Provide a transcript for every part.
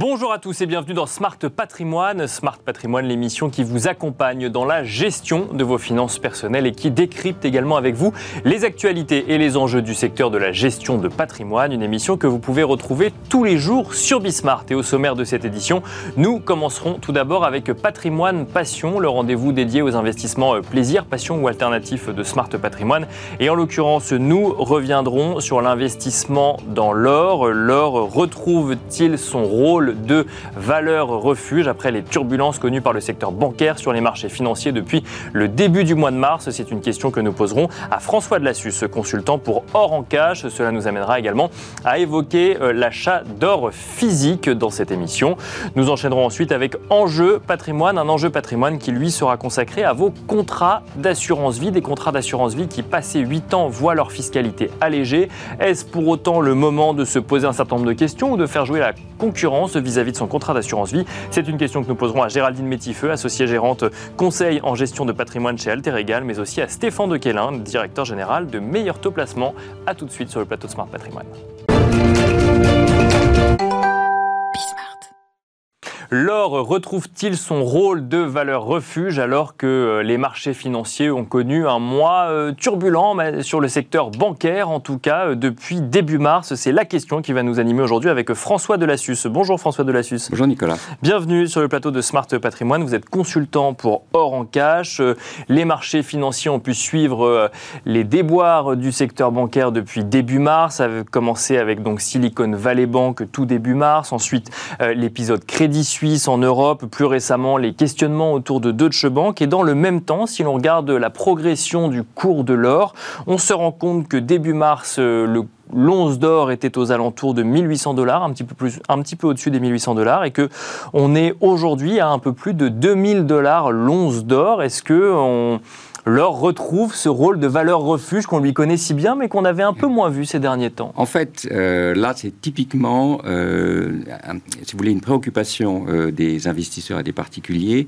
Bonjour à tous et bienvenue dans Smart Patrimoine. Smart Patrimoine, l'émission qui vous accompagne dans la gestion de vos finances personnelles et qui décrypte également avec vous les actualités et les enjeux du secteur de la gestion de patrimoine. Une émission que vous pouvez retrouver tous les jours sur Bismart. Et au sommaire de cette édition, nous commencerons tout d'abord avec Patrimoine Passion, le rendez-vous dédié aux investissements plaisir, passion ou alternatif de Smart Patrimoine. Et en l'occurrence, nous reviendrons sur l'investissement dans l'or. L'or retrouve-t-il son rôle de valeur refuge après les turbulences connues par le secteur bancaire sur les marchés financiers depuis le début du mois de mars C'est une question que nous poserons à François Delassus, consultant pour Or en Cash. Cela nous amènera également à évoquer euh, l'achat d'or physique dans cette émission. Nous enchaînerons ensuite avec Enjeu patrimoine, un enjeu patrimoine qui lui sera consacré à vos contrats d'assurance vie, des contrats d'assurance vie qui passés 8 ans voient leur fiscalité allégée. Est-ce pour autant le moment de se poser un certain nombre de questions ou de faire jouer la concurrence vis-à-vis de son contrat d'assurance vie C'est une question que nous poserons à Géraldine Métifeux, associée gérante conseil en gestion de patrimoine chez Alter Egal, mais aussi à Stéphane Dequelin, directeur général de Meilleur Taux Placement. A tout de suite sur le plateau de Smart Patrimoine. L'or retrouve-t-il son rôle de valeur refuge alors que euh, les marchés financiers ont connu un mois euh, turbulent sur le secteur bancaire, en tout cas euh, depuis début mars? C'est la question qui va nous animer aujourd'hui avec François Delassus. Bonjour François Delassus. Bonjour Nicolas. Bienvenue sur le plateau de Smart Patrimoine. Vous êtes consultant pour Or en Cash. Les marchés financiers ont pu suivre les déboires du secteur bancaire depuis début mars. Ça a commencé avec donc Silicon Valley Bank tout début mars. Ensuite, l'épisode Crédit Suisse en Europe, plus récemment les questionnements autour de Deutsche Bank. Et dans le même temps, si l'on regarde la progression du cours de l'or, on se rend compte que début mars, euh, le l'once d'or était aux alentours de 1800 dollars, un petit peu au-dessus des 1800 dollars, et que on est aujourd'hui à un peu plus de 2000 dollars l'once d'or. Est-ce que l'or retrouve ce rôle de valeur refuge qu'on lui connaît si bien, mais qu'on avait un peu moins vu ces derniers temps. En fait, euh, là, c'est typiquement, euh, si vous voulez, une préoccupation euh, des investisseurs et des particuliers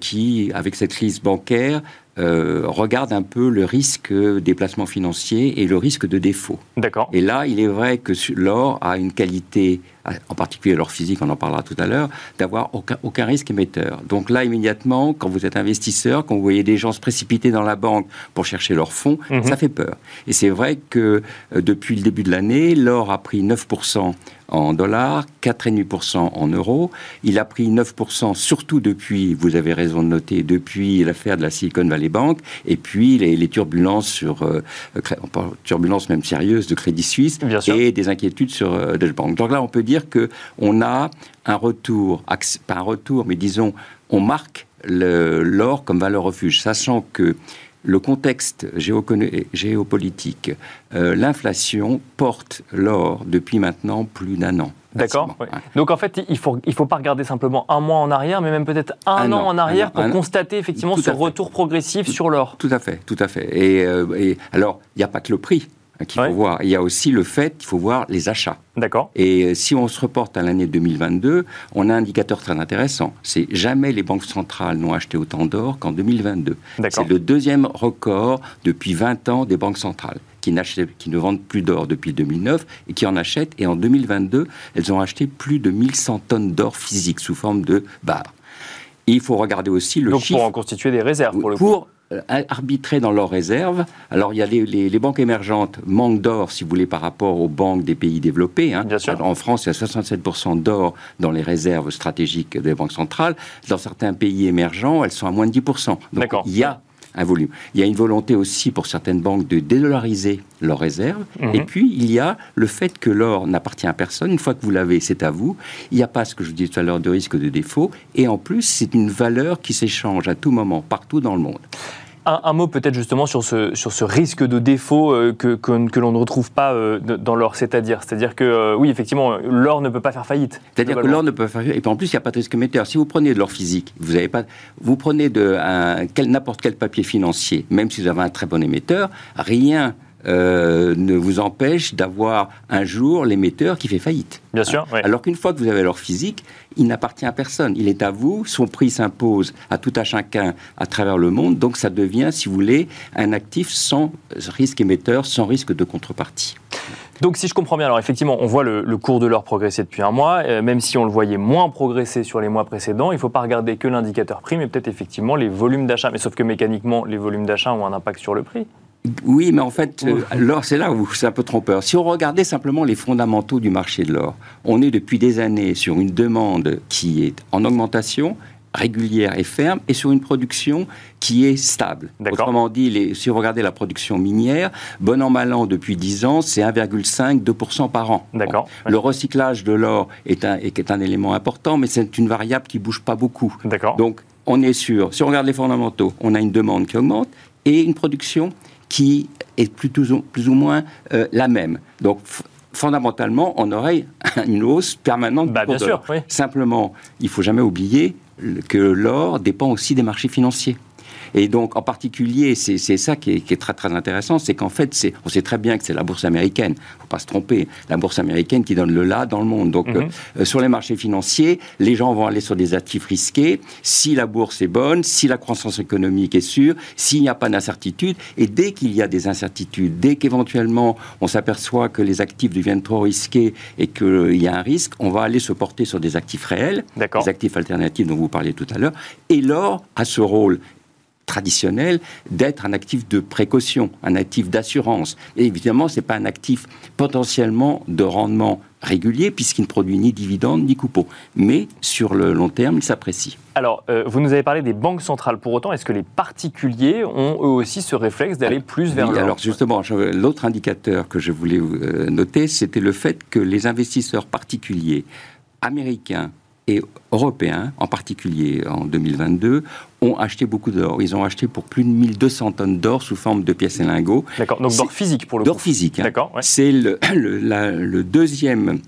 qui, avec cette crise bancaire, regardent un peu le risque des placements financiers et le risque de défaut. D'accord. Et là, il est vrai que l'or a une qualité en particulier leur physique, on en parlera tout à l'heure, d'avoir aucun, aucun, risque émetteur. Donc là, immédiatement, quand vous êtes investisseur, quand vous voyez des gens se précipiter dans la banque pour chercher leurs fonds, mhm. ça fait peur. Et c'est vrai que euh, depuis le début de l'année, l'or a pris 9% en dollars, 4,5% en euros. Il a pris 9% surtout depuis, vous avez raison de noter, depuis l'affaire de la Silicon Valley Bank et puis les, turbulences sur, euh, turbulences même sérieuses de Crédit Suisse et des inquiétudes sur euh, Deutsche Bank. Donc là, on peut dire qu'on a un retour, pas un retour, mais disons, on marque l'or comme valeur refuge, sachant que le contexte géopolitique, euh, l'inflation porte l'or depuis maintenant plus d'un an. D'accord. Donc en fait, il ne faut, il faut pas regarder simplement un mois en arrière, mais même peut-être un, an, en arrière pour constater effectivement ce retour progressif sur l'or. Tout à fait, tout à fait. Et, euh, et alors, il n'y a pas que le prix. Faut voir. Il y a aussi le fait qu'il faut voir les achats. D'accord. Et euh, si on se reporte à l'année 2022, on a un indicateur très intéressant. C'est jamais les banques centrales n'ont acheté autant d'or qu'en 2022. C'est le deuxième record depuis 20 ans des banques centrales qui, qui ne vendent plus d'or depuis 2009 et qui en achètent. Et en 2022, elles ont acheté plus de 1100 tonnes d'or physique sous forme de barres. il faut regarder aussi le Donc chiffre. pour en constituer des réserves, pour le coup. Euh, arbitrer dans leurs réserves. Alors, il y a les, banques émergentes manquent d'or, si vous voulez, par rapport aux banques des pays développés. Hein. Bien sûr. en France, il y a 67% d'or dans les réserves stratégiques des banques centrales. Dans certains pays émergents, elles sont à moins de 10%. Donc, il y a un volume. Il y a une volonté aussi pour certaines banques de dédollariser leurs réserves. Mhm. Et puis, il y a le fait que l'or n'appartient à personne. Une fois que vous l'avez, c'est à vous. Il n'y a pas ce que je vous disais tout à l'heure de risque de défaut. Et en plus, c'est une valeur qui s'échange à tout moment, partout dans le monde. Un, mot peut-être justement sur ce, sur ce risque de défaut euh, que, que, l'on ne retrouve pas euh, dans l'or, c'est-à-dire C'est-à-dire que euh, oui, effectivement, l'or ne peut pas faire faillite. C'est-à-dire que l'or ne peut pas faire faillite. Et puis en plus, il n'y a pas de risque émetteur. Si vous prenez de l'or physique, vous avez pas, vous prenez de n'importe quel papier financier, même si vous avez un très bon émetteur, rien euh, ne vous empêche d'avoir un jour l'émetteur qui fait faillite. Bien sûr. Alors qu'une fois que vous avez l'or physique, il n'appartient à personne. Il est à vous. Son prix s'impose à tout à chacun à travers le monde. Donc ça devient, si vous voulez, un actif sans risque émetteur, sans risque de contrepartie. Donc si je comprends bien, alors effectivement, on voit le, cours de l'or progresser depuis un mois, euh, même si on le voyait moins progresser sur les mois précédents, il ne faut pas regarder que l'indicateur prix, mais peut-être effectivement les volumes d'achat. Mais sauf que mécaniquement, les volumes d'achat ont un impact sur le prix. Oui, mais en fait, euh, l'or, c'est là où c'est un peu trompeur. Si on regardait simplement les fondamentaux du marché de l'or, on est depuis des années sur une demande qui est en augmentation, régulière et ferme, et sur une production qui est stable. Autrement dit, si vous regardez la production minière, bon an, mal an, depuis 10 ans, c'est 1,5-2% par an. D'accord. Le recyclage de l'or est un, est un élément important, mais c'est une variable qui bouge pas beaucoup. D'accord. Donc, on est sûr, si on regarde les fondamentaux, on a une demande qui augmente et une production qui est plus, plus ou moins euh, la même. Donc, fondamentalement, on aurait une hausse permanente. Bah, bien sûr, Simplement, il faut jamais oublier que l'or dépend aussi des marchés financiers. Et donc, en particulier, c'est ça qui est, très très intéressant, c'est qu'en fait, on sait très bien que c'est la bourse américaine, faut pas se tromper, la bourse américaine qui donne le là dans le monde. Donc, mhm. euh, sur les marchés financiers, les gens vont aller sur des actifs risqués si la bourse est bonne, si la croissance économique est sûre, s'il n'y a pas d'incertitude. Et dès qu'il y a des incertitudes, dès qu'éventuellement on s'aperçoit que les actifs deviennent trop risqués et qu'il y a un risque, on va aller se porter sur des actifs réels, des actifs alternatifs dont vous parliez tout à l'heure. Et l'or a ce rôle traditionnel d'être un actif de précaution, un actif d'assurance. Et évidemment, ce n'est pas un actif potentiellement de rendement régulier puisqu'il ne produit ni dividendes ni coupons. Mais sur le long terme, il s'apprécie. Alors, euh, vous nous avez parlé des banques centrales. Pour autant, est-ce que les particuliers ont eux aussi ce réflexe d'aller ah, plus vers oui, Alors justement, l'autre indicateur que je voulais euh, noter, c'était le fait que les investisseurs particuliers américains et européens, en particulier en 2022, ont acheté beaucoup d'or. Ils ont acheté pour plus de 1200 tonnes d'or sous forme de pièces et lingots. D'accord, donc d'or physique pour le D'or physique. Hein. D'accord. C'est le, le, deuxième,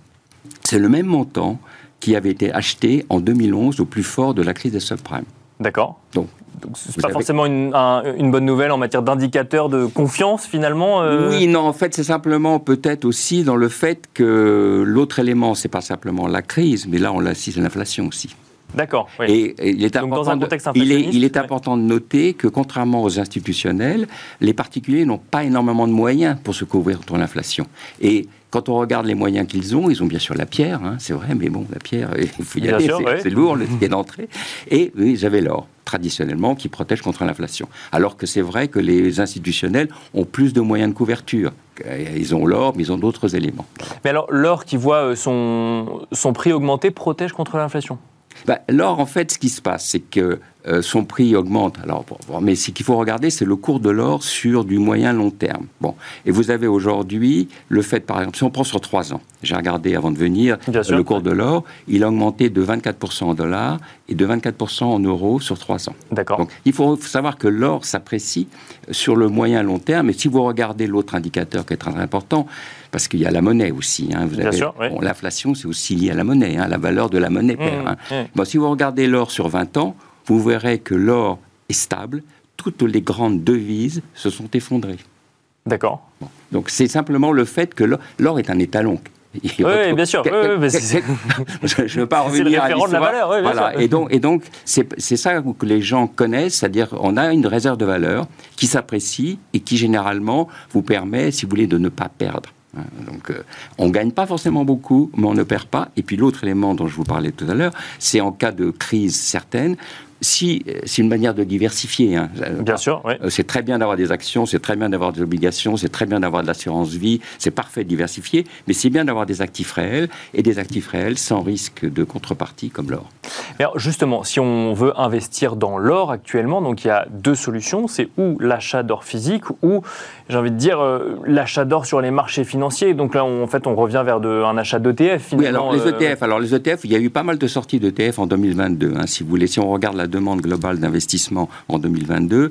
c'est le même montant qui avait été acheté en 2011 au plus fort de la crise des subprimes. D'accord. Donc, ce n'est pas forcément une, une, bonne nouvelle en matière d'indicateur de confiance finalement euh Oui, non, en fait, c'est simplement peut-être aussi dans le fait que l'autre élément, c'est pas simplement la crise, mais là, on l'a c'est l'inflation aussi. D'accord. Oui. Et, il est, important, dans un contexte de, il est, il est important de noter que contrairement aux institutionnels, les particuliers n'ont pas énormément de moyens pour se couvrir contre l'inflation. Et quand on regarde les moyens qu'ils ont, ils ont bien sûr la pierre, hein, c'est vrai, mais bon, la pierre, il faut y aller, c'est lourd, le ticket d'entrée. Et oui, ils avaient l'or, traditionnellement, qui protège contre l'inflation. Alors que c'est vrai que les institutionnels ont plus de moyens de couverture. Ils ont l'or, mais ils ont d'autres éléments. Mais alors, l'or qui voit euh, son, son prix augmenter protège contre l'inflation? Bah, L'or, en fait, ce qui se passe, c'est que euh, son prix augmente. Alors, mais ce qu'il faut regarder, c'est le cours de l'or sur du moyen long terme. Bon, et vous avez aujourd'hui le fait, par exemple, si on prend sur trois ans, j'ai regardé avant de venir le cours de l'or, il a augmenté de 24% en dollars et de 24% en euros sur trois ans. D'accord. Donc, il faut savoir que l'or s'apprécie sur le moyen long terme. Et si vous regardez l'autre indicateur qui est très important, parce qu'il y a la monnaie aussi. Hein, vous avez, l'inflation, c'est aussi lié à la monnaie, hein, la valeur de la monnaie perd. Mmh, hein. mmh. Bon, si vous regardez l'or sur 20 ans, vous verrez que l'or est stable, toutes les grandes devises se sont effondrées. D'accord. Donc c'est simplement le fait que l'or est un étalon. oui, bien sûr. je ne veux pas revenir à l'histoire. de la valeur. Oui, voilà. Et donc, et donc c'est ça que les gens connaissent, c'est-à-dire on a une réserve de valeur qui s'apprécie et qui généralement vous permet, si vous voulez, de ne pas perdre. Hein, donc, euh, on ne gagne pas forcément beaucoup, mais on ne perd pas. Et puis, l'autre élément dont je vous parlais tout à l'heure, c'est en cas de crise certaine, si c'est une manière de diversifier. Hein. Bien sûr, euh, C'est très bien d'avoir des actions, c'est très bien d'avoir des obligations, c'est très bien d'avoir de l'assurance vie, c'est parfait de diversifier, mais c'est bien d'avoir des actifs réels et des actifs réels sans risque de contrepartie comme l'or. Alors justement, si on veut investir dans l'or actuellement, donc il y a deux solutions, c'est ou l'achat d'or physique ou j'ai envie de dire euh, l'achat d'or sur les marchés financiers. Donc là, en fait, on revient vers de, un achat d'ETF. Oui, alors les ETF, euh, alors les ETF, il y a eu pas mal de sorties d'ETF en 2022. Hein, si vous voulez, si on regarde la demande globale d'investissement en 2022,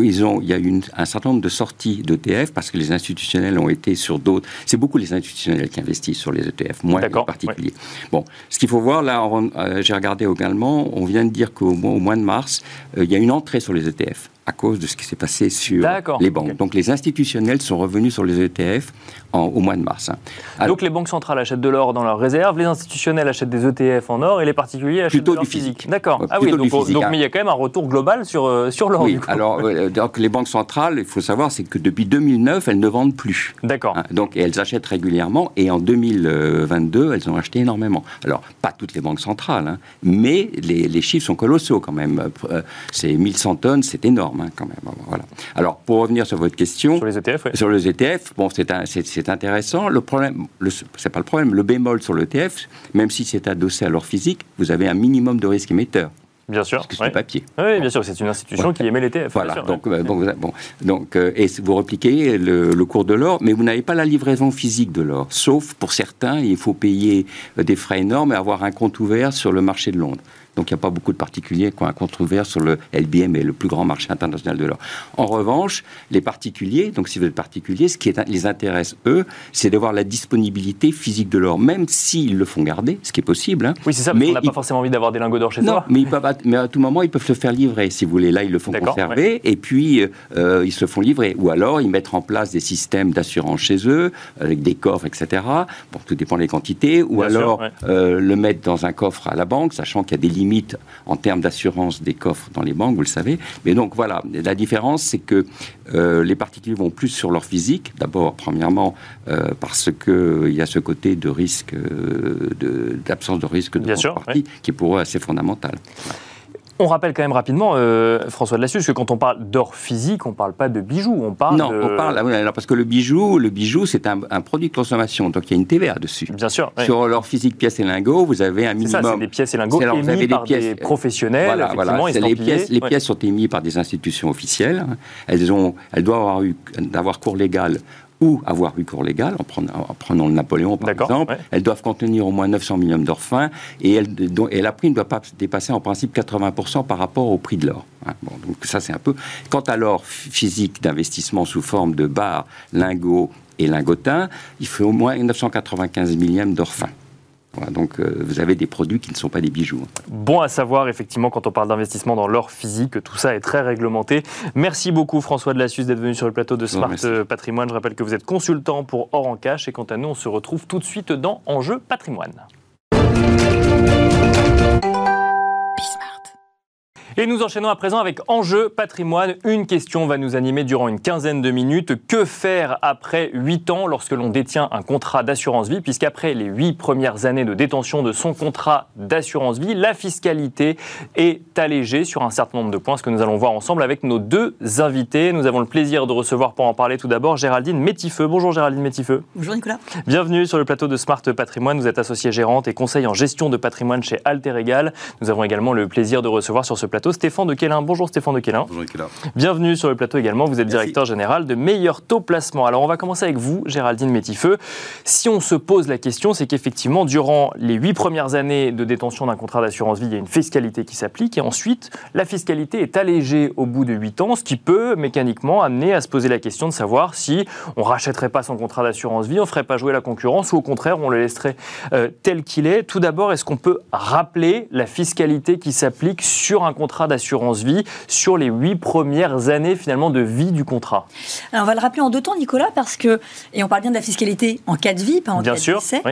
ils ont, il y a eu un certain nombre de sorties d'ETF parce que les institutionnels ont été sur d'autres. C'est beaucoup les institutionnels qui investissent sur les ETF, moins les particuliers. Bon, ce qu'il faut voir là, euh, j'ai regardé également, on vient de dire qu'au mois, au mois de mars, euh, il y a une entrée sur les ETF. À cause de ce qui s'est passé sur les banques. Donc les institutionnels sont revenus sur les ETF au mois de mars. Hein. Donc les banques centrales achètent de l'or dans leurs réserves, les institutionnels achètent des ETF en or et les particuliers achètent de l'or physique. D'accord. ah oui, donc, donc hein. mais il y a quand même un retour global sur, euh, sur l'or. Oui, alors euh, donc, les banques centrales, il faut savoir, c'est que depuis 2009, elles ne vendent plus. D'accord. Hein, donc elles achètent régulièrement et en 2022, elles ont acheté énormément. Alors pas toutes les banques centrales, mais les, les, chiffres sont colossaux quand même. Euh, c'est 1100 tonnes, c'est énorme quand même. Voilà. Alors pour revenir sur votre question. Sur les ETF, Sur les ETF, bon, c'est intéressant. Le problème, c'est pas le problème, le bémol sur l'ETF, même si c'est adossé à l'or physique, vous avez un minimum de risque émetteur. Bien sûr. Parce que c'est du papier. Oui, bien sûr, c'est une institution qui émet l'ETF. Voilà, donc, euh, bon, donc euh, et vous repliquez le, le cours de l'or, mais vous n'avez pas la livraison physique de l'or. Sauf pour certains, il faut payer euh, des frais énormes et avoir un compte ouvert sur le marché de Londres. Donc il n'y a pas beaucoup de particuliers qui ont un compte ouvert sur le LBM et le plus grand marché international de l'or. En revanche, les particuliers, donc si vous êtes particulier, ce qui les intéresse, eux, c'est d'avoir la disponibilité physique de l'or, même s'ils le font garder, ce qui est possible. Hein. Oui, c'est ça, mais on n'a pas forcément envie d'avoir des lingots d'or chez non, Mais, mais à tout moment, ils peuvent se faire livrer, si vous voulez. Là, ils le font conserver, et puis euh, ils se font livrer. Ou alors, ils mettent en place des systèmes d'assurance chez eux, avec des coffres, etc. Bon, tout dépend des quantités. Ou alors, euh, le mettre dans un coffre à la banque, sachant qu'il y a des en termes d'assurance des coffres dans les banques, vous le savez. Mais donc voilà, la différence, c'est que euh, les particuliers vont plus sur leur physique. D'abord, premièrement, euh, parce qu'il y a ce côté de risque, euh, d'absence de, risque de partie, qui est pour eux assez fondamental. On rappelle quand même rapidement, euh, François de Lassus, que quand on parle d'or physique, on ne parle pas de bijoux, on parle non, on parle, ah parce que le bijou, le bijou, c'est un, produit de consommation, donc il y a une TVA dessus. Bien sûr. Sur l'or physique, pièces et lingots, vous avez un minimum. C'est ça, c'est des pièces et lingots émis par des professionnels, voilà, voilà. Les pièces, les pièces sont émises par des institutions officielles. Elles ont, elles doivent avoir eu, d'avoir cours légal ou avoir recours légal, en prenant, le Napoléon par exemple, elles doivent contenir au moins 900 millions d'or fin et, et, la prix ne doit pas dépasser en principe 80% par rapport au prix de l'or. Hein. donc ça c'est un peu. Quant à l'or physique d'investissement sous forme de barres, lingots et lingotin, il faut au moins 995 millièmes d'or fin donc euh, vous avez des produits qui ne sont pas des bijoux. Bon à savoir, effectivement, quand on parle d'investissement dans l'or physique, tout ça est très réglementé. Merci beaucoup François de Lassus d'être venu sur le plateau de Smart euh, Patrimoine. Je rappelle que vous êtes consultant pour Or en Cash et quant à nous, on se retrouve tout de suite dans Enjeu Patrimoine. Et nous enchaînons à présent avec Enjeu patrimoine. Une question va nous animer durant une quinzaine de minutes. Que faire après 8 ans lorsque l'on détient un contrat d'assurance vie Puisqu'après les 8 premières années de détention de son contrat d'assurance vie, la fiscalité est allégée sur un certain nombre de points, ce que nous allons voir ensemble avec nos deux invités. Nous avons le plaisir de recevoir pour en parler tout d'abord Géraldine Métifeux. Bonjour Géraldine Métifeux. Bonjour Nicolas. Bienvenue sur le plateau de Smart Patrimoine. Vous êtes associée gérante et conseil en gestion de patrimoine chez Alter Egal. Nous avons également le plaisir de recevoir sur ce plateau Stéphane de Quélin. Bonjour Stéphane de Quélin. Bonjour. Bienvenue sur le plateau également. Vous êtes directeur général de Meilleur Taux Placement. Alors on va commencer avec vous, Géraldine Métifeux. Si on se pose la question, c'est qu'effectivement, durant les huit premières années de détention d'un contrat d'assurance vie, il y a une fiscalité qui s'applique et ensuite, la fiscalité est allégée au bout de huit ans, ce qui peut mécaniquement amener à se poser la question de savoir si on rachèterait pas son contrat d'assurance vie, on ferait pas jouer la concurrence ou au contraire, on le laisserait euh, tel qu'il est. Tout d'abord, est-ce qu'on peut rappeler la fiscalité qui s'applique sur un contrat d'assurance vie sur les huit premières années finalement de vie du contrat. Alors on va le rappeler en deux temps, Nicolas, parce que, et on parle bien de la fiscalité en cas de vie, pas en bien cas sûr, de décès,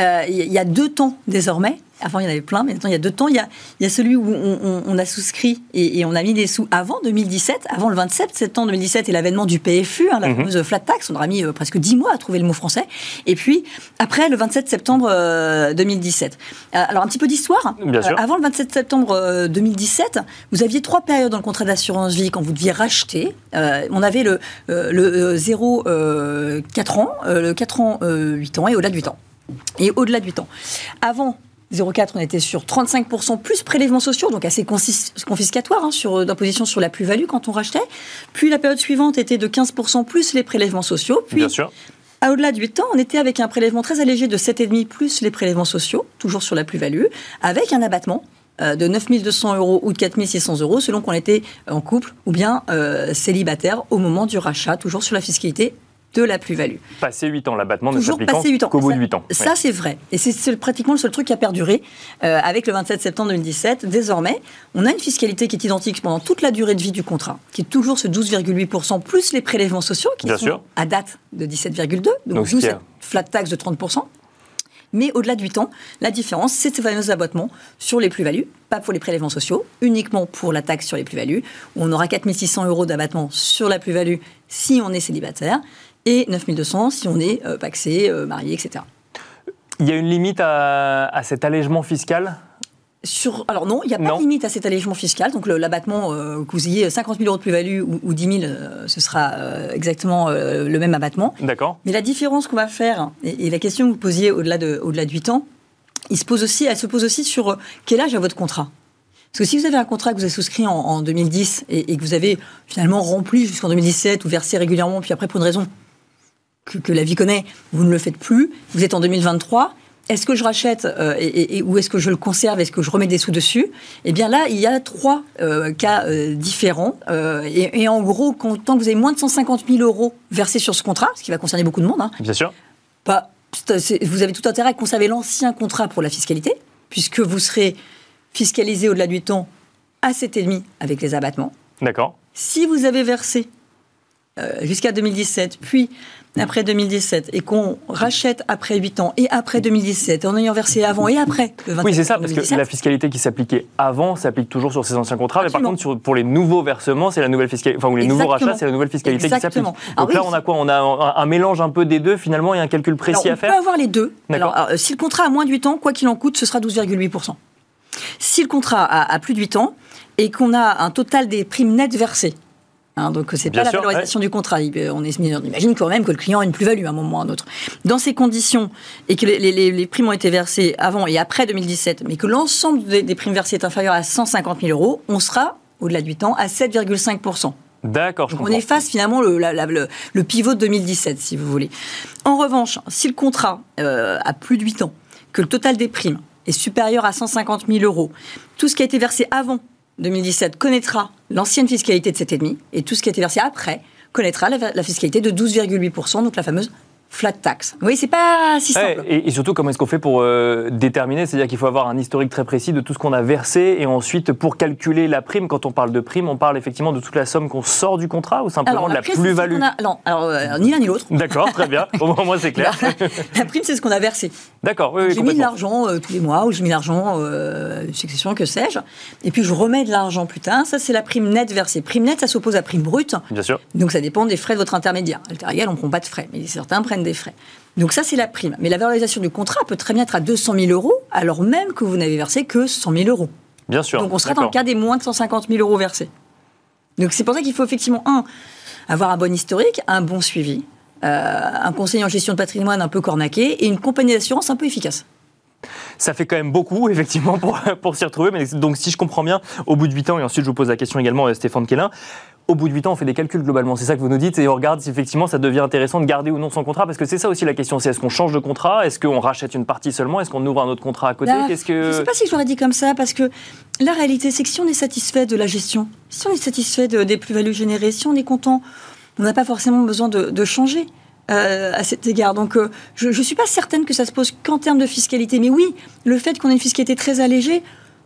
euh, il y a deux temps désormais. Avant, il y en avait plein, mais maintenant, il y a deux temps. Il y a, il y a celui où on, a souscrit et, on a mis des sous avant 2017, avant le 27 septembre 2017 et l'avènement du PFU, hein, la mhm. fameuse flat tax. On aura mis euh, presque 10 mois à trouver le mot français. Et puis, après le 27 septembre 2017. Euh, euh, alors, un petit peu d'histoire. avant le 27 septembre 2017, vous aviez trois périodes dans le contrat d'assurance vie quand vous deviez racheter. on avait le, le 0, 4 ans, le 4 ans, 8 ans et au-delà de 8 ans. Et au-delà de 8 ans. Avant 0,4, on était sur 35% plus prélèvements sociaux, donc assez confiscatoire hein, sur d'imposition sur la plus-value quand on rachetait. Puis la période suivante était de 15% plus les prélèvements sociaux. Puis, Bien sûr. À au-delà de 8 ans, on était avec un prélèvement très allégé de 7,5 plus les prélèvements sociaux, toujours sur la plus-value, avec un abattement euh, de 9 200 euros ou de 4 600 euros, selon qu'on était en couple ou bien euh, célibataire au moment du rachat, toujours sur la fiscalité de la plus-value. Passé 8 ans, l'abattement ne Toujours s'appliquant passé 8 ans. qu'au bout de 8 ans. Ça, Oui. c'est vrai. Et c'est pratiquement le seul truc qui a perduré euh, avec le 27 septembre 2017. Désormais, on a une fiscalité qui est identique pendant toute la durée de vie du contrat, qui est toujours ce 12,8% plus les prélèvements sociaux, qui Bien sont sûr. à date de 17,2%. Donc, Donc, ce d'où qui est- cette flat tax de 30%. Mais au-delà de 8 ans, la différence, c'est ces fameux abattements sur les plus-values, pas pour les prélèvements sociaux, uniquement pour la taxe sur les plus-values. On aura 4600 euros d'abattement sur la plus-value si on est célibataire et 9200 si on est euh, paxé, euh, marié, etc. Il y a une limite à, à cet allègement fiscal? Sur, alors non, il n'y a pas Non. de limite à cet allègement fiscal. Donc l'abattement, euh, que vous ayez 50 000 euros de plus-value ou, ou 10 000, euh, ce sera euh, exactement le même abattement. D'accord Mais la différence qu'on va faire, et, et la question que vous posiez au-delà de, au-delà de 8 ans, il se pose aussi, elle se pose aussi sur quel âge a votre contrat? Parce que si vous avez un contrat que vous avez souscrit en, en 2010 et, et que vous avez finalement rempli jusqu'en 2017 ou versé régulièrement, puis après pour une raison que, que la vie connaît, vous ne le faites plus, vous êtes en 2023, est-ce que je rachète euh, et, ou est-ce que je le conserve, est-ce que je remets des sous dessus? Eh bien là, il y a trois euh, cas euh, différents. Et, et en gros, quand, tant que vous avez moins de 150 000 euros versés sur ce contrat, ce qui va concerner beaucoup de monde, hein, Bien sûr. pas- c'est- vous avez tout intérêt à conserver l'ancien contrat pour la fiscalité, puisque vous serez fiscalisé au-delà du temps à 7,5 avec les abattements. D'accord. Si vous avez versé jusqu'à 2017, puis après 2017, et qu'on rachète après 8 ans et après 2017, en ayant versé avant et après le 27 Oui, c'est ça, parce que 2017, la fiscalité qui s'appliquait avant s'applique toujours sur ces anciens contrats. Mais par contre, sur- pour les nouveaux versements, c'est la nouvelle fiscalité. Enfin, ou les nouveaux Exactement. rachats, c'est la nouvelle fiscalité qui s'applique. Exactement. Donc Alors là, on a quoi? On a un, un mélange un peu des deux, finalement, et un calcul précis Alors, à on faire peut avoir les deux. Alors, euh, si le contrat a moins de 8 ans, quoi qu'il en coûte, ce sera 12,8%. Si le contrat a, a plus de 8 ans et qu'on a un total des primes nettes versées, hein, donc c'est pas sûr, la valorisation du contrat, euh, on, est- on imagine quand même que le client a une plus-value à un moment ou à un autre. Dans ces conditions, et que les, les- les primes ont été versées avant et après 2017, mais que l'ensemble des, des primes versées est inférieur à 150 000 euros, on sera, au-delà de 8 ans, à 7,5%. D'accord, je on efface finalement le, la- la- le- le pivot de 2017, si vous voulez. En revanche, si le contrat euh, a plus de 8 ans, que le total des primes est supérieur à 150 000 euros, tout ce qui a été versé avant 2017 connaîtra l'ancienne fiscalité de 7,5 et tout ce qui a été versé après connaîtra la, la fiscalité de 12,8%, donc la fameuse flat tax. Oui, c'est pas si Ouais, simple. et, et surtout, comment est-ce qu'on fait pour euh, déterminer? C'est-à-dire qu'il faut avoir un historique très précis de tout ce qu'on a versé, et ensuite, pour calculer la prime, quand on parle de prime, on parle effectivement de toute la somme qu'on sort du contrat, ou simplement de la plus-value? a- Non, alors, euh, ni l'un ni l'autre. D'accord, très bien. Au moins, c'est clair. la prime, c'est ce qu'on a versé. D'accord, oui, oui, j'ai mis de l'argent euh, tous les mois, ou j'ai mis de l'argent, euh, succession, que sais-je. Et puis je remets de l'argent plus tard. Ça, c'est la prime nette versée. Prime nette, ça s'oppose à prime brute. Bien sûr. Donc ça dépend des frais de votre intermédiaire. Alter on ne prend pas de frais, mais certains prennent des frais. Donc ça, c'est la prime. Mais la valorisation du contrat peut très bien être à 200 000 euros, alors même que vous n'avez versé que 100 000 euros. Bien sûr. Donc on sera dans le cas des moins de 150 000 euros versés. Donc c'est pour ça qu'il faut effectivement, un, avoir un bon historique, un bon suivi, euh, un conseiller en gestion de patrimoine un peu cornaqué et une compagnie d'assurance un peu efficace. Ça fait quand même beaucoup, effectivement, pour, pour s'y retrouver. Mais donc, si je comprends bien, au bout de 8 ans, et ensuite je vous pose la question également, euh, Stéphane Kellin, au bout de 8 ans, on fait des calculs globalement. C'est ça que vous nous dites, et on regarde si effectivement ça devient intéressant de garder ou non son contrat, parce que c'est ça aussi la question. C'est est-ce qu'on change de contrat? Est-ce qu'on rachète une partie seulement? Est-ce qu'on ouvre un autre contrat à côté? Là, Qu'est-ce Je ne que sais pas si je l'aurais dit comme ça, parce que la réalité, c'est que si on est satisfait de la gestion, si on est satisfait de- des plus-values générées, si on est content, on n'a pas forcément besoin de, de changer. euh, à cet égard. Donc, euh, je ne suis pas certaine que ça se pose qu'en termes de fiscalité. Mais oui, le fait qu'on ait une fiscalité très allégée,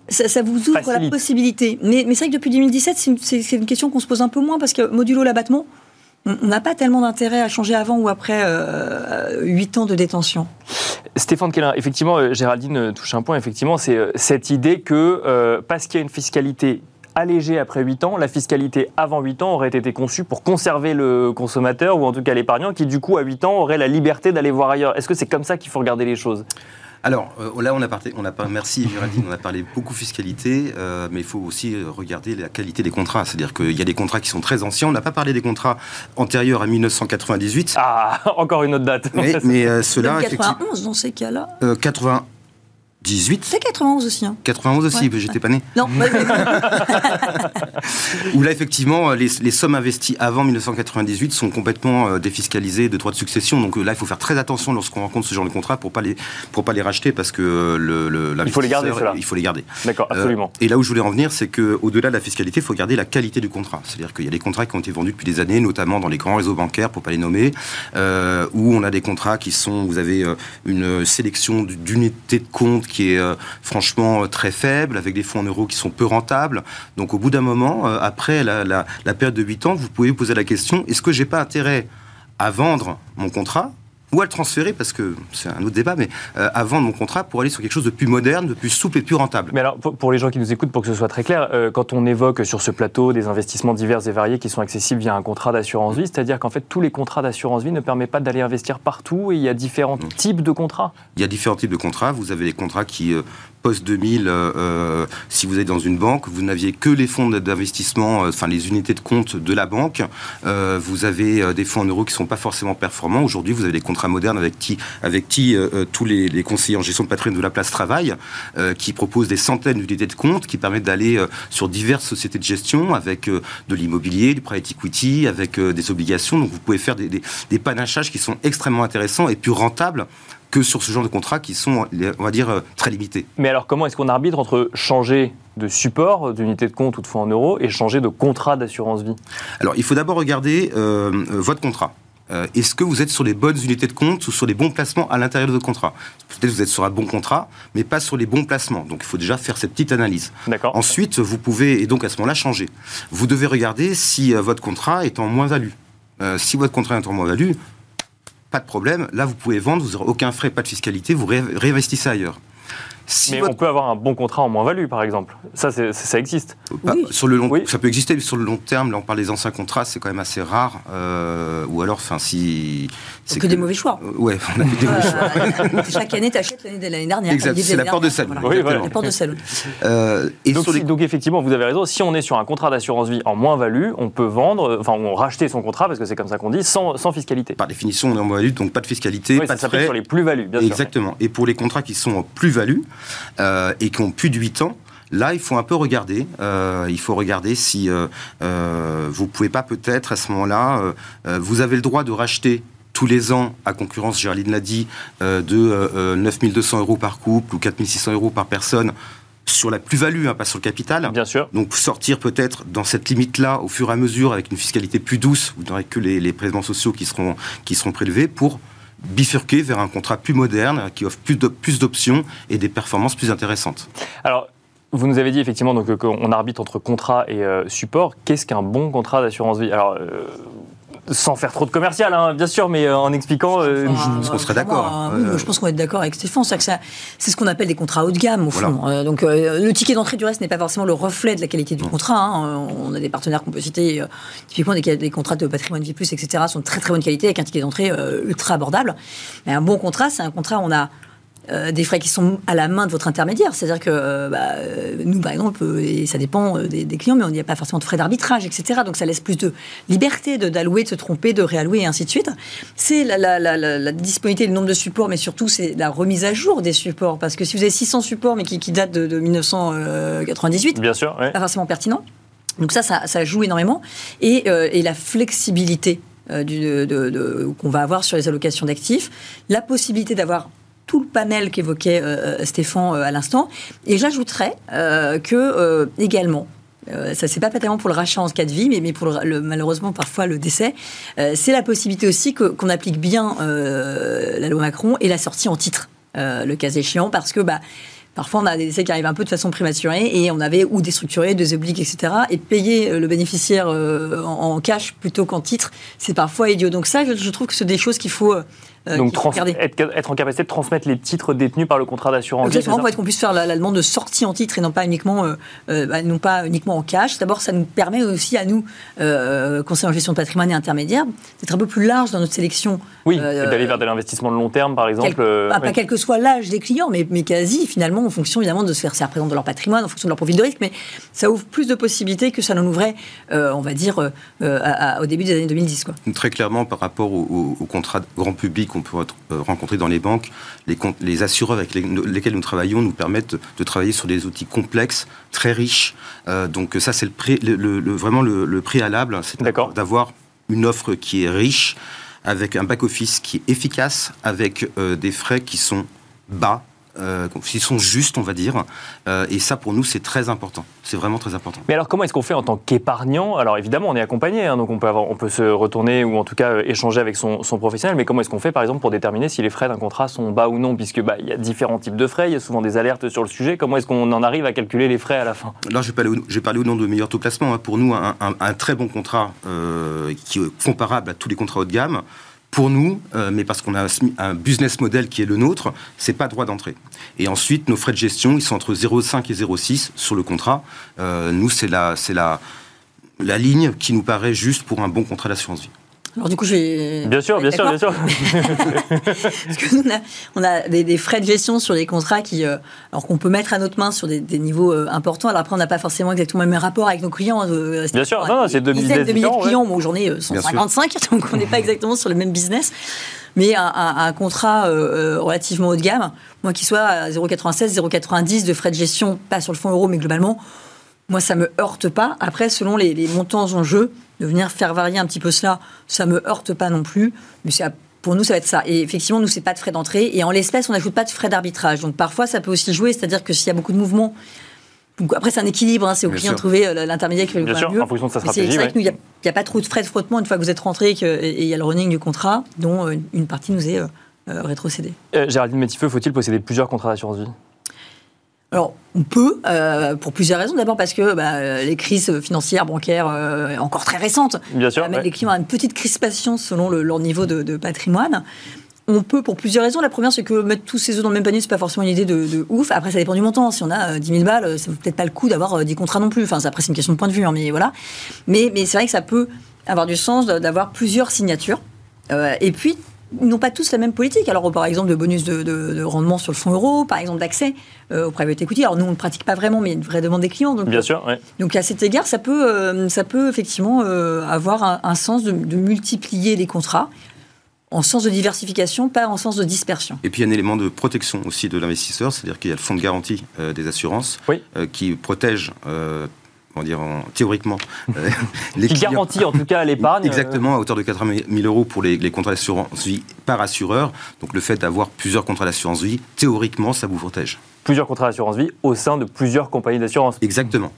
ça, ça vous ouvre la possibilité. Mais, mais c'est vrai que depuis 2017, c'est une, question qu'on se pose un peu moins, parce que modulo l'abattement, on n'a pas tellement d'intérêt à changer avant ou après euh, 8 ans de détention. Stéphane Kellin, effectivement, euh, Géraldine euh, touche un point, effectivement, c'est euh, cette idée que euh, parce qu'il y a une fiscalité allégée après 8 ans, la fiscalité avant 8 ans aurait été conçue pour conserver le consommateur ou en tout cas l'épargnant qui du coup à 8 ans aurait la liberté d'aller voir ailleurs. Est-ce que c'est comme ça qu'il faut regarder les choses? Alors euh, là, on a parlé, on a pas, merci Géraldine, on a parlé beaucoup fiscalité, euh, mais il faut aussi euh, regarder la qualité des contrats. C'est-à-dire qu'il y a des contrats qui sont très anciens. On n'a pas parlé des contrats antérieurs à 1998. Ah, encore une autre date. Mais, mais, euh, ceux-là, Même effectivement, 91 dans ces cas-là. euh, 80. 18 C'est 91 aussi. Hein. 91 aussi, Ouais, j'étais pas né. Non. Où là, effectivement, les, les sommes investies avant 1998 sont complètement euh, défiscalisées de droits de succession. Donc euh, là, il faut faire très attention lorsqu'on rencontre ce genre de contrat pour pas les pour pas les racheter parce que euh, le, le Il faut les garder. Il faut les garder. D'accord, Euh, absolument. et là où je voulais en venir, c'est que au-delà de la fiscalité, il faut garder la qualité du contrat. C'est-à-dire qu'il y a des contrats qui ont été vendus depuis des années, notamment dans les grands réseaux bancaires, pour pas les nommer, euh, où on a des contrats qui sont, vous avez euh, une sélection d'unités de compte qui est euh, franchement euh, très faible, avec des fonds en euros qui sont peu rentables. Donc au bout d'un moment, euh, après la période de 8 ans, vous pouvez vous poser la question est-ce que j'ai pas intérêt à vendre mon contrat ou à le transférer, parce que c'est un autre débat, mais euh, à vendre mon contrat pour aller sur quelque chose de plus moderne, de plus souple et plus rentable. Mais alors, pour pour les gens qui nous écoutent, pour que ce soit très clair, euh, quand on évoque sur ce plateau des investissements divers et variés qui sont accessibles via un contrat d'assurance vie, c'est-à-dire qu'en fait, tous les contrats d'assurance vie ne permettent pas d'aller investir partout et il y a différents Mm. types de contrats. Il y a différents types de contrats. Vous avez les contrats qui, euh, post-2000, euh, si vous êtes dans une banque, vous n'aviez que les fonds d'investissement, enfin les unités de compte de la banque. Vous avez des fonds en euros qui ne sont pas forcément performants. Aujourd'hui, vous avez des contrats modernes avec qui, avec qui euh, euh, tous les, les conseillers en gestion de patrimoine de la place travaillent, euh, qui proposent des centaines d'unités de compte, qui permettent d'aller euh, sur diverses sociétés de gestion avec de l'immobilier, du private equity, avec des obligations. Donc vous pouvez faire des, des, des panachages qui sont extrêmement intéressants et plus rentables que sur ce genre de contrats qui sont, on va dire, très limités. Mais alors, comment est-ce qu'on arbitre entre changer de support, d'unité de compte ou de fonds en euros, et changer de contrat d'assurance vie? Alors, il faut d'abord regarder euh, votre contrat. Euh, Est-ce que vous êtes sur les bonnes unités de compte ou sur les bons placements à l'intérieur de votre contrat Peut-être que vous êtes sur un bon contrat, mais pas sur les bons placements. Donc, il faut déjà faire cette petite analyse. Ensuite, vous pouvez, et donc à ce moment-là, changer. Vous devez regarder si euh, votre contrat est en moins-value. Euh, si votre contrat est en moins-value, pas de problème. Là, vous pouvez vendre, vous n'aurez aucun frais, pas de fiscalité, vous ré- réinvestissez ailleurs. Si Mais votre- on peut avoir un bon contrat en moins-value, par exemple. Ça, c'est- ça existe. Bah, Oui. Sur le long, Oui. ça peut exister, mais sur le long terme, là on parle des anciens contrats, c'est quand même assez rare. euh, ou alors, enfin, si C'est que des mauvais choix. Euh, ouais, on a fait des mauvais choix. Euh, chaque année, tu achètes l'année de l'année dernière. Exact, c'est la porte de dernière, salle. Oui, voilà. La porte de salle. Euh, et Donc, sur si- les- donc, effectivement, vous avez raison. Si on est sur un contrat d'assurance vie en moins-value, on peut vendre, euh, enfin, on racheter son contrat, parce que c'est comme ça qu'on dit, sans, sans fiscalité. par définition, on est en moins-value, donc pas de fiscalité, Oui, pas ça de s'applique sur les plus-values, bien sûr. Exactement. Et pour les contrats qui sont en plus-value euh, et qui ont plus de 8 ans, là, il faut un peu regarder. euh, il faut regarder si euh, euh, vous pouvez pas peut-être à ce moment-là, euh, vous avez le droit de racheter tous les ans, à concurrence, Géraldine l'a dit, de euh, 9200 euros par couple ou 4600 euros par personne sur la plus-value, hein, pas sur le capital. Bien sûr. Donc sortir peut-être dans cette limite-là au fur et à mesure avec une fiscalité plus douce, vous n'aurez que les, les prélèvements sociaux qui seront, qui seront prélevés pour bifurquer vers un contrat plus moderne qui offre plus d'options et des performances plus intéressantes. Alors, vous nous avez dit effectivement euh, qu'on arbitre entre contrat et euh, support. Qu'est-ce qu'un bon contrat d'assurance vie? Euh, sans faire trop de commercial, hein, bien sûr, mais euh, en expliquant. euh, Enfin, pense qu'on serait d'accord. euh, oui, Euh, je pense qu'on va être d'accord avec Stéphane. C'est que ça- c'est ce qu'on appelle des contrats haut de gamme, au Voilà. fond. Euh, donc, euh, le ticket d'entrée du reste n'est pas forcément le reflet de la qualité du contrat. hein. Euh, On a des partenaires qu'on peut citer, euh, typiquement des, des contrats de patrimoine vie plus, etc., sont de très très bonne qualité avec un ticket d'entrée euh, ultra abordable. Mais un bon contrat, c'est un contrat où on a euh, des frais qui sont à la main de votre intermédiaire. C'est-à-dire que euh, bah, euh, nous, par exemple, euh, et ça dépend des, des clients, mais on n'y a pas forcément de frais d'arbitrage, etc. Donc ça laisse plus de liberté d'allouer, de, se tromper, de réallouer et ainsi de suite. C'est la, la- la- disponibilité, le nombre de supports, mais surtout c'est la remise à jour des supports. Parce que si vous avez 600 supports, mais qui, qui datent de, de 1998, Bien sûr, ouais. pas forcément pertinent. Donc ça, ça, ça joue énormément. Et, et la flexibilité qu'on va avoir sur les allocations d'actifs, la possibilité d'avoir tout le panel qu'évoquait euh, Stéphane euh, à l'instant. Et j'ajouterais euh, que euh, également, euh, ça c'est pas tellement pour le rachat en cas de vie, mais, mais pour le, malheureusement parfois le décès, euh, c'est la possibilité aussi qu'on applique bien euh, la loi Macron et la sortie en titre, euh, le cas échéant, parce que bah, Parfois, on a des décès qui arrivent un peu de façon prématurée et on avait ou déstructuré, des obliques, etc. Et payer euh, le bénéficiaire euh, en, cash plutôt qu'en titre, c'est parfois idiot. Donc ça, je, trouve que c'est des choses qu'il faut, euh, Donc, trans- regarder. être, être en capacité de transmettre les titres détenus par le contrat d'assurance. Exactement, pour être qu'on puisse faire la, la demande de sortie en titre et non pas uniquement, euh, euh, bah, non pas uniquement en cash. D'abord, ça nous permet aussi à nous, euh, conseillers en gestion de patrimoine et intermédiaires, d'être un peu plus large dans notre sélection. Oui, Euh, et d'aller vers de l'investissement de long terme, par exemple. Quel- euh, bah, pas oui. quel que soit l'âge des clients, mais, mais quasi finalement en fonction évidemment de ce que ça représente de leur patrimoine, en fonction de leur profil de risque, mais ça ouvre plus de possibilités que ça n'en ouvrait, euh, on va dire, euh, euh, à- à- au début des années 2010. Quoi. Très clairement, par rapport au, au- au contrat de grand public qu'on peut rencontrer dans les banques, les, les assureurs avec lesquels nous travaillons nous permettent de travailler sur des outils complexes, très riches. donc ça, c'est le, le, vraiment le, préalable, c'est d'avoir une offre qui est riche, avec un back-office qui est efficace, avec des frais qui sont bas euh, s'ils sont justes, on va dire. Euh, et ça, pour nous, c'est très important. C'est vraiment très important. Mais alors, comment est-ce qu'on fait en tant qu'épargnant? Alors, évidemment, on est accompagné, hein, donc on peut, avoir, on peut se retourner ou en tout cas euh, échanger avec son, professionnel. Mais comment est-ce qu'on fait, par exemple, pour déterminer si les frais d'un contrat sont bas ou non? Puisque bah, il y a différents types de frais, il y a souvent des alertes sur le sujet. Comment est-ce qu'on en arrive à calculer les frais à la fin? Là, je vais parler au, nom de meilleur taux placement. Hein. Pour nous, un, très bon contrat qui est comparable à tous les contrats haut de gamme pour nous, euh, mais parce qu'on a un, business model qui est le nôtre, c'est pas droit d'entrée. Et ensuite, nos frais de gestion, ils sont entre 0,5 et 0,6 sur le contrat. Euh, nous, c'est la, la, la ligne qui nous paraît juste pour un bon contrat d'assurance vie. Alors du coup, j'ai... Bien sûr, bien sûr, bien sûr. Parce que nous, on a, des, frais de gestion sur les contrats qui, euh, alors qu'on peut mettre à notre main sur des, niveaux euh, importants. Alors après, on n'a pas forcément exactement le même rapport avec nos clients. Euh, bien sûr, non, c'est deux milliers de clients. Bon, j'en ai 155, donc on n'est pas exactement sur le même business. Mais un, contrat relativement haut de gamme, moi qui soit à 0,96, 0,90 de frais de gestion, pas sur le fonds euro, mais globalement, moi, ça me heurte pas. Après, selon les, les montants en jeu, de venir faire varier un petit peu cela, ça me heurte pas non plus. Mais pour nous, ça va être ça. Et effectivement, nous, c'est pas de frais d'entrée. Et en l'espèce, on n'ajoute pas de frais d'arbitrage. Donc parfois, ça peut aussi jouer. C'est-à-dire que s'il y a beaucoup de mouvements, après, c'est un équilibre, hein, c'est au client de trouver euh, l'intermédiaire qui va Bien sûr, mieux. en fonction de sa stratégie. C'est vrai qu'il n'y a, pas trop de frais de frottement une fois que vous êtes rentré et il y a le running du contrat, dont euh, une partie nous est euh, rétrocédée. Géraldine Métifeux, faut-il posséder plusieurs contrats d'assurance vie? Alors, on peut, euh, pour plusieurs raisons. D'abord parce que bah, les crises financières, bancaires, euh, encore très récentes, Bien sûr, les clients ont une petite crispation selon leur niveau de, patrimoine. On peut pour plusieurs raisons. La première, c'est que mettre tous ces œufs dans le même panier, c'est pas forcément une idée de, ouf. Après, ça dépend du montant. Si on a 10 euh, 000 balles, ça vaut peut-être pas le coup d'avoir 10 contrats non plus. Enfin, après, c'est une question de point de vue, hein, mais voilà. Mais, mais c'est vrai que ça peut avoir du sens d'avoir plusieurs signatures. et puis, n'ont pas tous la même politique. Alors, par exemple, de bonus de, rendement sur le fonds euro, par exemple, d'accès euh, au private equity. Alors, nous, on ne pratique pas vraiment, mais il y a une vraie demande des clients. Donc, Bien sûr, oui. Donc, à cet égard, ça peut, euh, ça peut effectivement euh, avoir un, sens de, multiplier les contrats en sens de diversification, pas en sens de dispersion. Et puis il y a un élément de protection aussi de l'investisseur, c'est-à-dire qu'il y a le fonds de garantie des assurances qui protège comment dire, théoriquement, euh, les qui garantit en tout cas l'épargne. Exactement, à hauteur de 80 000 euros pour les, contrats d'assurance vie par assureur. Donc le fait d'avoir plusieurs contrats d'assurance vie, théoriquement, ça vous protège. Plusieurs contrats d'assurance vie au sein de plusieurs compagnies d'assurance. Exactement.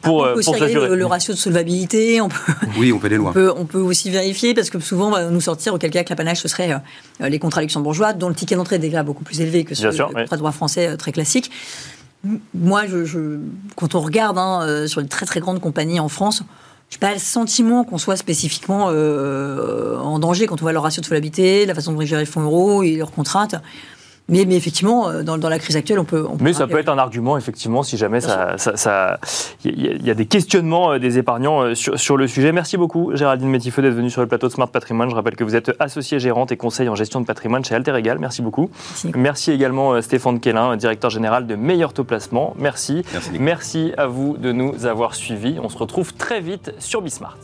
Pour, on peut euh, aussi le, le, ratio de solvabilité. On peut, oui, on peut aller loin. On peut, on peut, aussi vérifier parce que souvent, on va nous sortir auquel cas que l'apanage, ce serait euh, les contrats luxembourgeois, dont le ticket d'entrée est déjà beaucoup plus élevé que ceux contrats de droit français très classique moi, je, quand on regarde hein, euh, sur les très très grandes compagnies en France, je n'ai pas le sentiment qu'on soit spécifiquement euh, en danger quand on voit leur ratio de solvabilité, la façon dont ils gèrent les fonds euros et leurs contraintes. Mais, mais, effectivement, euh, dans, dans, la crise actuelle, on peut. On mais ça peut être un argument, effectivement, si jamais ça. Il ça, y, y, a des questionnements des épargnants sur, sur, le sujet. Merci beaucoup, Géraldine Métifeux, d'être venue sur le plateau de Smart Patrimoine. Je rappelle que vous êtes associée gérante et conseil en gestion de patrimoine chez Alter Egal. Merci beaucoup. Merci, également Stéphane Kellin, directeur général de Meilleur Taux Placement. Merci. Merci, Merci à vous de nous avoir suivis. On se retrouve très vite sur Bismart.